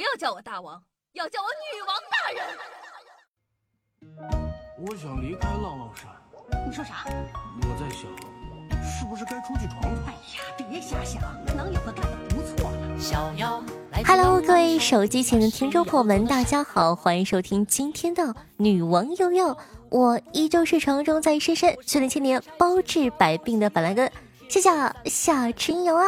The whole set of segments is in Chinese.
不要叫我大王，要叫我女王大人。我想离开浪浪山。你说啥？我在想，是不是该出去闯闯？哎呀，别瞎想，能有个干的不错了。小妖，Hello，各位手机前的听众朋友们，大家好，欢迎收听今天的女王悠悠。我依旧是城中在深深训练千年包治百病的板蓝根，谢谢小春游啊。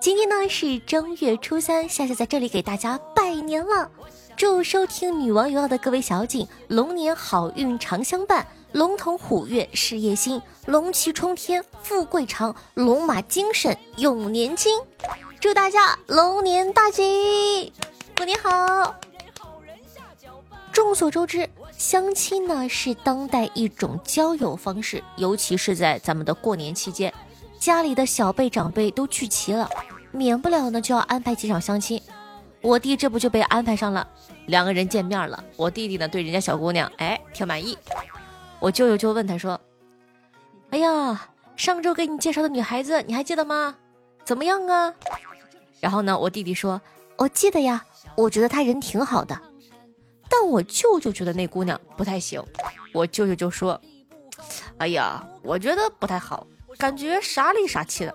今天呢是正月初三，夏夏在这里给大家拜年了。祝收听女王有药的各位小景，龙年好运常相伴，龙腾虎跃事业兴，龙旗冲天富贵长，龙马精神永年轻。祝大家龙年大吉，过年好！众所周知，相亲呢是当代一种交友方式，尤其是在咱们的过年期间，家里的小辈长辈都聚齐了，免不了呢就要安排几场相亲。我弟这不就被安排上了，两个人见面了。我弟弟呢对人家小姑娘哎挺满意，我舅舅就问他说：“哎呀，上周给你介绍的女孩子你还记得吗？怎么样啊？”然后呢，我弟弟说：“我记得呀，我觉得她人挺好的。”但我舅舅觉得那姑娘不太行，我舅舅就说：“哎呀，我觉得不太好，感觉傻里傻气的。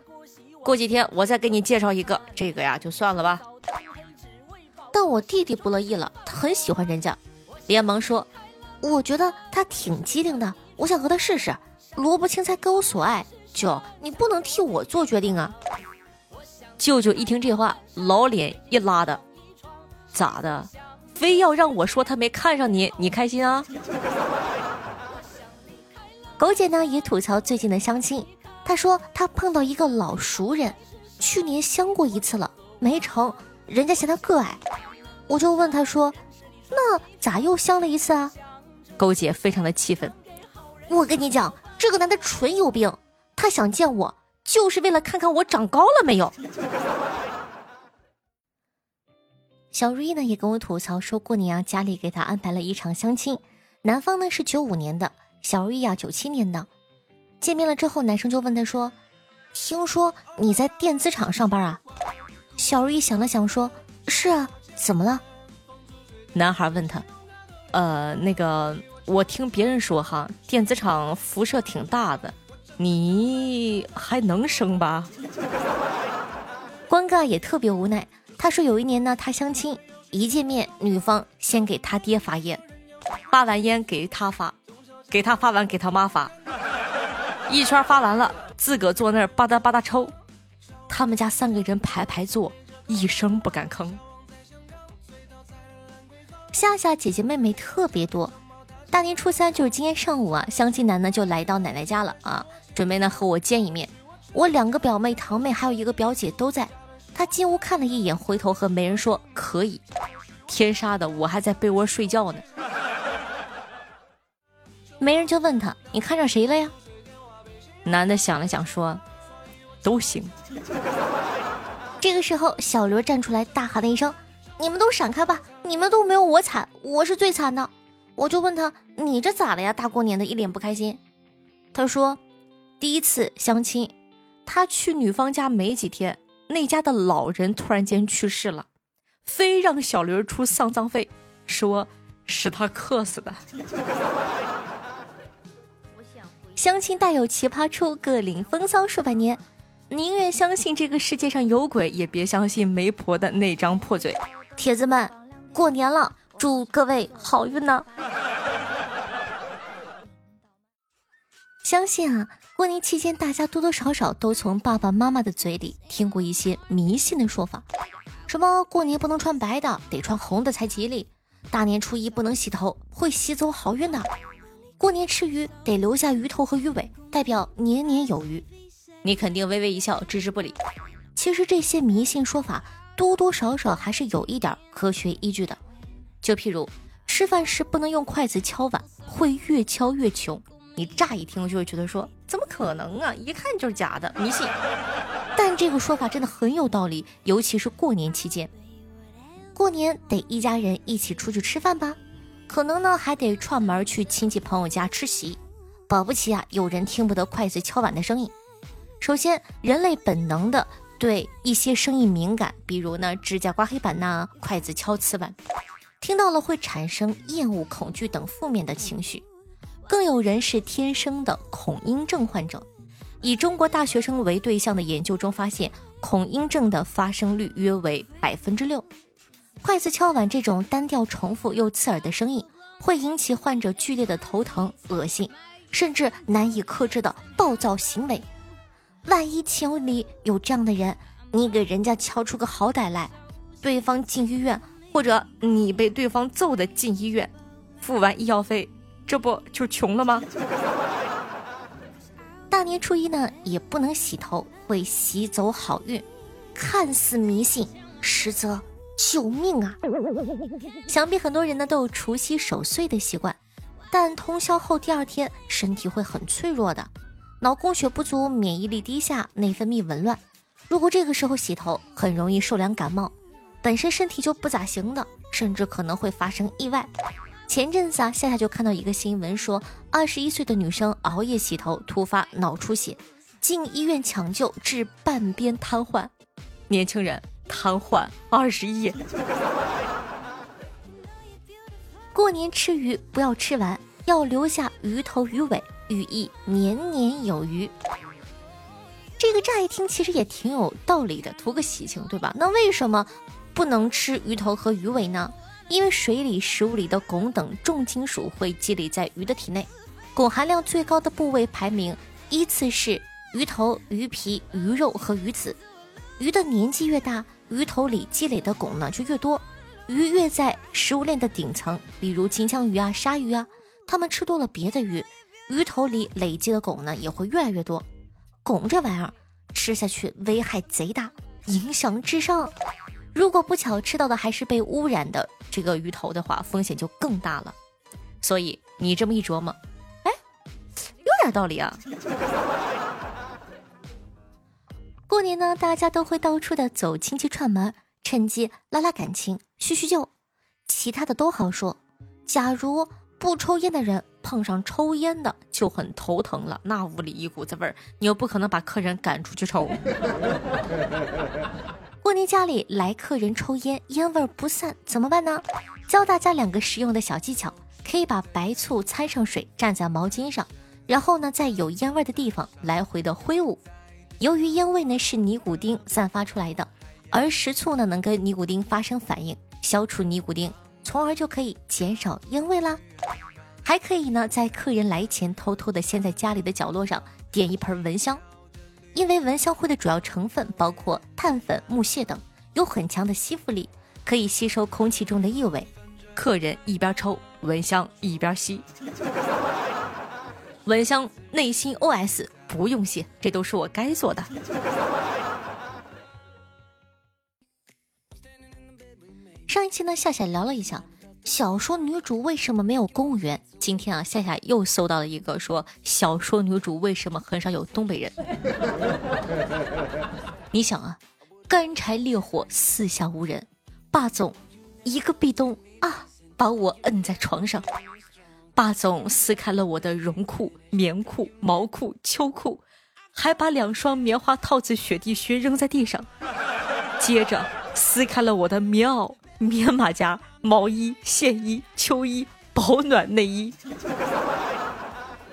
过几天我再给你介绍一个，这个呀就算了吧。”但我弟弟不乐意了，他很喜欢人家，连忙说：“我觉得他挺机灵的，我想和他试试。萝卜青菜各有所爱，舅，你不能替我做决定啊。”舅舅一听这话，老脸一拉的：“咋的？非要让我说他没看上你，你开心啊？”狗姐呢也吐槽最近的相亲，她说他碰到一个老熟人，去年相过一次了，没成。人家嫌他个矮，我就问他说：“那咋又相了一次啊？”勾姐非常的气愤，我跟你讲，这个男的纯有病，他想见我就是为了看看我长高了没有。小瑞呢也跟我吐槽说过年啊，家里给他安排了一场相亲，男方呢是九五年的，小瑞啊九七年的。见面了之后，男生就问他说：“听说你在电子厂上班啊？”小瑞想了想，说：“是啊，怎么了？”男孩问他：“呃，那个，我听别人说哈，电子厂辐射挺大的，你还能生吧？”关尬也特别无奈。他说：“有一年呢，他相亲，一见面，女方先给他爹发烟，发完烟给他发，给他发完给他妈发，一圈发完了，自个坐那儿吧嗒吧嗒抽。”他们家三个人排排坐，一声不敢吭。夏夏姐姐妹妹特别多，大年初三就是今天上午啊，相亲男呢就来到奶奶家了啊，准备呢和我见一面。我两个表妹、堂妹还有一个表姐都在。他进屋看了一眼，回头和媒人说可以。天杀的，我还在被窝睡觉呢。媒人就问他：“你看上谁了呀？”男的想了想说。都行。这个时候，小刘站出来大喊了一声：“你们都闪开吧！你们都没有我惨，我是最惨的。”我就问他：“你这咋了呀？大过年的，一脸不开心。”他说：“第一次相亲，他去女方家没几天，那家的老人突然间去世了，非让小刘出丧葬费，说是他克死的。” 相亲带有奇葩处，各领风骚数百年。宁愿相信这个世界上有鬼，也别相信媒婆的那张破嘴。铁子们，过年了，祝各位好运呢！相信啊，过年期间大家多多少少都从爸爸妈妈的嘴里听过一些迷信的说法，什么过年不能穿白的，得穿红的才吉利；大年初一不能洗头，会洗走好运的；过年吃鱼得留下鱼头和鱼尾，代表年年有余。你肯定微微一笑，置之不理。其实这些迷信说法多多少少还是有一点科学依据的。就譬如吃饭时不能用筷子敲碗，会越敲越穷。你乍一听就会觉得说怎么可能啊？一看就是假的迷信。但这个说法真的很有道理，尤其是过年期间。过年得一家人一起出去吃饭吧？可能呢还得串门去亲戚朋友家吃席。保不齐啊，有人听不得筷子敲碗的声音。首先，人类本能的对一些声音敏感，比如呢指甲刮黑板呐，筷子敲瓷碗，听到了会产生厌恶、恐惧等负面的情绪。更有人是天生的恐音症患者。以中国大学生为对象的研究中发现，恐音症的发生率约为百分之六。筷子敲碗这种单调、重复又刺耳的声音，会引起患者剧烈的头疼、恶心，甚至难以克制的暴躁行为。万一情里有这样的人，你给人家敲出个好歹来，对方进医院，或者你被对方揍的进医院，付完医药费，这不就穷了吗？大年初一呢，也不能洗头，会洗走好运。看似迷信，实则救命啊！想必很多人呢都有除夕守岁的习惯，但通宵后第二天身体会很脆弱的，脑供血不足，免疫力低下，内分泌紊乱。如果这个时候洗头，很容易受凉感冒，本身身体就不咋行的，甚至可能会发生意外。前阵子啊，夏夏就看到一个新闻，说二十一岁的女生熬夜洗头，突发脑出血，进医院抢救，致半边瘫痪。年轻人瘫痪二十一。过年吃鱼不要吃完，要留下鱼头鱼尾，寓意年年有余。这个乍一听其实也挺有道理的，图个喜庆，对吧？那为什么不能吃鱼头和鱼尾呢？因为水里、食物里的汞等重金属会积累在鱼的体内，汞含量最高的部位排名依次是鱼头、鱼皮、鱼肉和鱼籽。鱼的年纪越大，鱼头里积累的汞呢就越多。鱼越在食物链的顶层，比如金枪鱼啊、鲨鱼啊，它们吃多了别的鱼，鱼头里累积的汞呢也会越来越多。汞这玩意儿吃下去危害贼大，影响智商。如果不巧吃到的还是被污染的这个鱼头的话，风险就更大了。所以你这么一琢磨，哎，有点道理啊。过年呢，大家都会到处的走亲戚串门，趁机拉拉感情、叙叙旧。其他的都好说，假如不抽烟的人碰上抽烟的，就很头疼了。那屋里一股子味儿，你又不可能把客人赶出去抽。过年家里来客人抽烟，烟味不散，怎么办呢？教大家两个实用的小技巧：可以把白醋掺上水，蘸在毛巾上，然后呢，在有烟味的地方来回的挥舞。由于烟味呢是尼古丁散发出来的，而食醋呢能跟尼古丁发生反应，消除尼古丁，从而就可以减少烟味啦。还可以呢，在客人来前偷偷的先在家里的角落上点一盆蚊香。因为蚊香灰的主要成分包括碳粉、木屑等，有很强的吸附力，可以吸收空气中的异味。客人一边抽蚊香一边吸，蚊香内心 OS：不用谢，这都是我该做的。上一期呢，夏夏聊了一下。小说女主为什么没有公务员？今天啊，夏夏又搜到了一个说小说女主为什么很少有东北人。你想啊，干柴烈火，四下无人，霸总一个壁咚啊，把我摁在床上。霸总撕开了我的绒裤、棉裤、毛裤、秋裤，还把两双棉花套子、雪地靴扔在地上，接着撕开了我的棉袄。棉马甲、毛衣、线衣、秋衣、保暖内衣，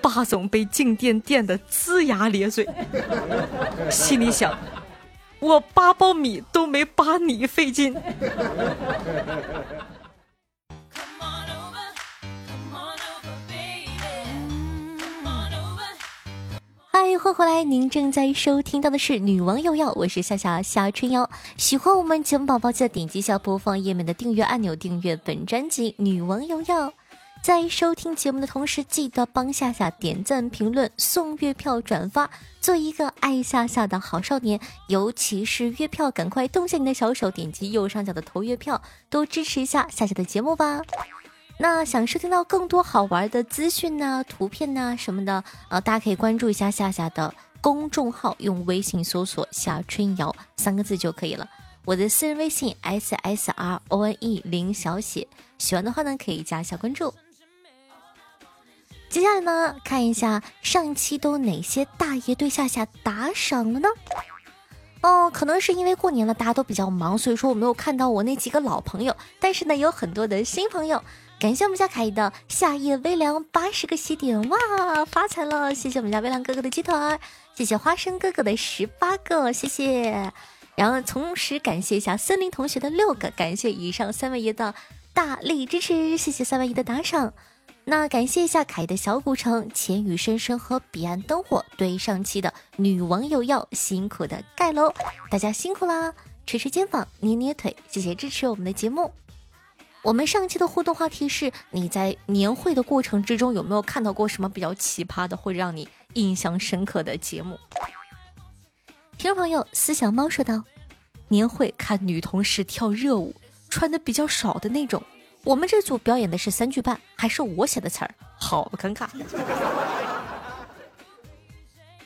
霸总被静电电得龇牙咧嘴，心里想：我扒苞米都没扒你费劲。嗨，欢迎回来！您正在收听到的是《女王又要》，我是夏夏夏春瑶。喜欢我们节目宝宝，记得点击下播放页面的订阅按钮，订阅本专辑《女王又要》。在收听节目的同时，记得帮夏夏点赞、评论、送月票、转发，做一个爱夏夏的好少年。尤其是月票，赶快动下你的小手，点击右上角的投月票，多支持一下夏夏的节目吧。那想收听到更多好玩的资讯呢、图片呐什么的，呃，大家可以关注一下夏夏的公众号，用微信搜索“夏春瑶”三个字就可以了。我的私人微信 s s r o n e 零小写，喜欢的话呢可以加一下关注。接下来呢，看一下上一期都哪些大爷对夏夏打赏了呢？哦，可能是因为过年了，大家都比较忙，所以说我没有看到我那几个老朋友，但是呢，有很多的新朋友。感谢我们家凯的夏夜微凉八十个喜点，哇，发财了！谢谢我们家微凉哥哥的鸡腿，谢谢花生哥哥的十八个，谢谢。然后同时感谢一下森林同学的六个，感谢以上三位爷的大力支持，谢谢三位爷的打赏。那感谢一下凯的小古城、浅雨深深和彼岸灯火对上期的女网友要辛苦的盖楼，大家辛苦啦！捶捶肩膀，捏捏腿，谢谢支持我们的节目。我们上期的互动话题是：你在年会的过程之中有没有看到过什么比较奇葩的，会让你印象深刻的节目？听众朋友，思想猫说道：年会看女同事跳热舞，穿的比较少的那种。我们这组表演的是三句半，还是我写的词儿，好尴尬。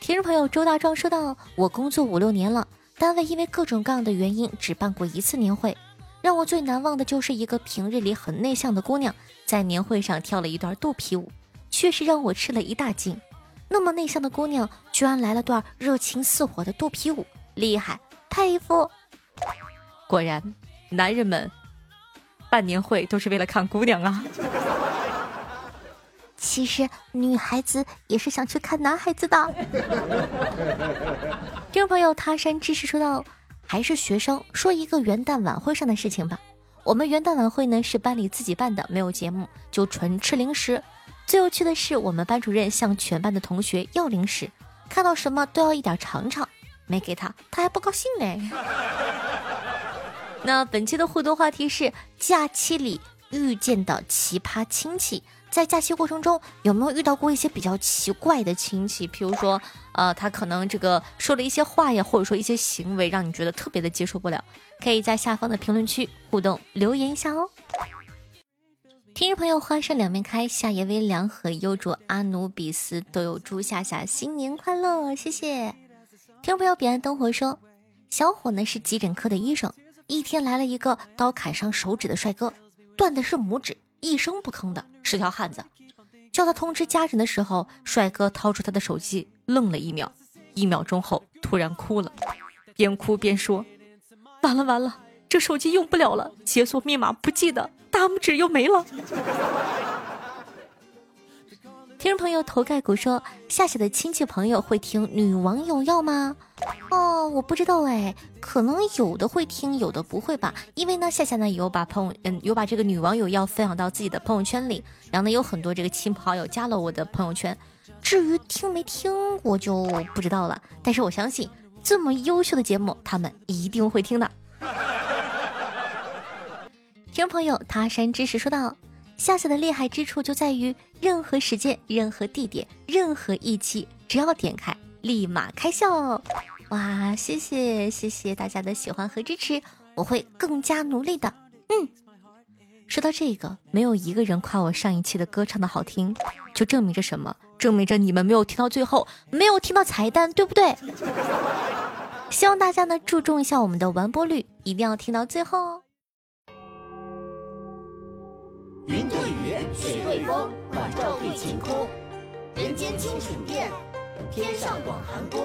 听众朋友周大壮说道：“我工作五六年了，单位因为各种各样的原因只办过一次年会，让我最难忘的就是一个平日里很内向的姑娘在年会上跳了一段肚皮舞，确实让我吃了一大惊。那么内向的姑娘居然来了段热情似火的肚皮舞，厉害，佩服！果然，男人们。”办年会都是为了看姑娘啊！其实女孩子也是想去看男孩子的。听众朋友，他山之识说道：“还是学生，说一个元旦晚会上的事情吧。我们元旦晚会呢是班里自己办的，没有节目，就纯吃零食。最有趣的是，我们班主任向全班的同学要零食，看到什么都要一点尝尝，没给他，他还不高兴呢。那本期的互动话题是假期里遇见的奇葩亲戚，在假期过程中有没有遇到过一些比较奇怪的亲戚？比如说，呃，他可能这个说了一些话呀，或者说一些行为，让你觉得特别的接受不了，可以在下方的评论区互动留言一下哦。听众朋友，花生两面开，夏夜微凉和优卓阿努比斯都有祝夏夏新年快乐，谢谢。听众朋友，彼岸灯火说，小伙呢是急诊科的医生。一天来了一个刀砍伤手指的帅哥，断的是拇指，一声不吭的，是条汉子。叫他通知家人的时候，帅哥掏出他的手机，愣了一秒，一秒钟后突然哭了，边哭边说：“完了完了，这手机用不了了，解锁密码不记得，大拇指又没了。”听众朋友头盖骨说：“夏夏的亲戚朋友会听女网友要吗？”哦，我不知道哎，可能有的会听，有的不会吧。因为呢，夏夏呢有把朋友嗯有把这个女网友要分享到自己的朋友圈里，然后呢有很多这个亲朋好友加了我的朋友圈。至于听没听，我就不知道了。但是我相信这么优秀的节目，他们一定会听的。听众朋友，他山之石说道。夏夏的厉害之处就在于，任何时间、任何地点、任何一期，只要点开，立马开笑。哇，谢谢谢谢大家的喜欢和支持，我会更加努力的。嗯，说到这个，没有一个人夸我上一期的歌唱的好听，就证明着什么？证明着你们没有听到最后，没有听到彩蛋，对不对？希望大家呢注重一下我们的完播率，一定要听到最后哦。云对雨，水对风，晚照对晴空。人间清水殿，天上广寒宫。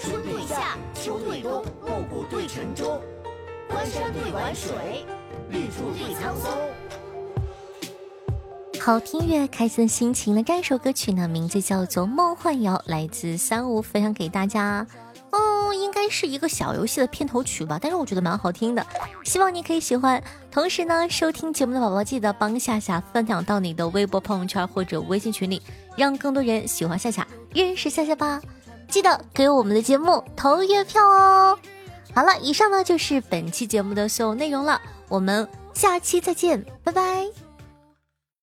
春对夏，秋对冬，暮鼓对晨钟。关山对晚水，绿竹对苍松。好听乐，开心心情的这首歌曲呢，名字叫做《梦幻谣》，来自三五，分享给大家。哦，应该是一个小游戏的片头曲吧，但是我觉得蛮好听的，希望你可以喜欢。同时呢，收听节目的宝宝记得帮夏夏分享到你的微博朋友圈或者微信群里，让更多人喜欢夏夏，认识夏夏吧。记得给我们的节目投月票哦。好了，以上呢就是本期节目的所有内容了，我们下期再见，拜拜。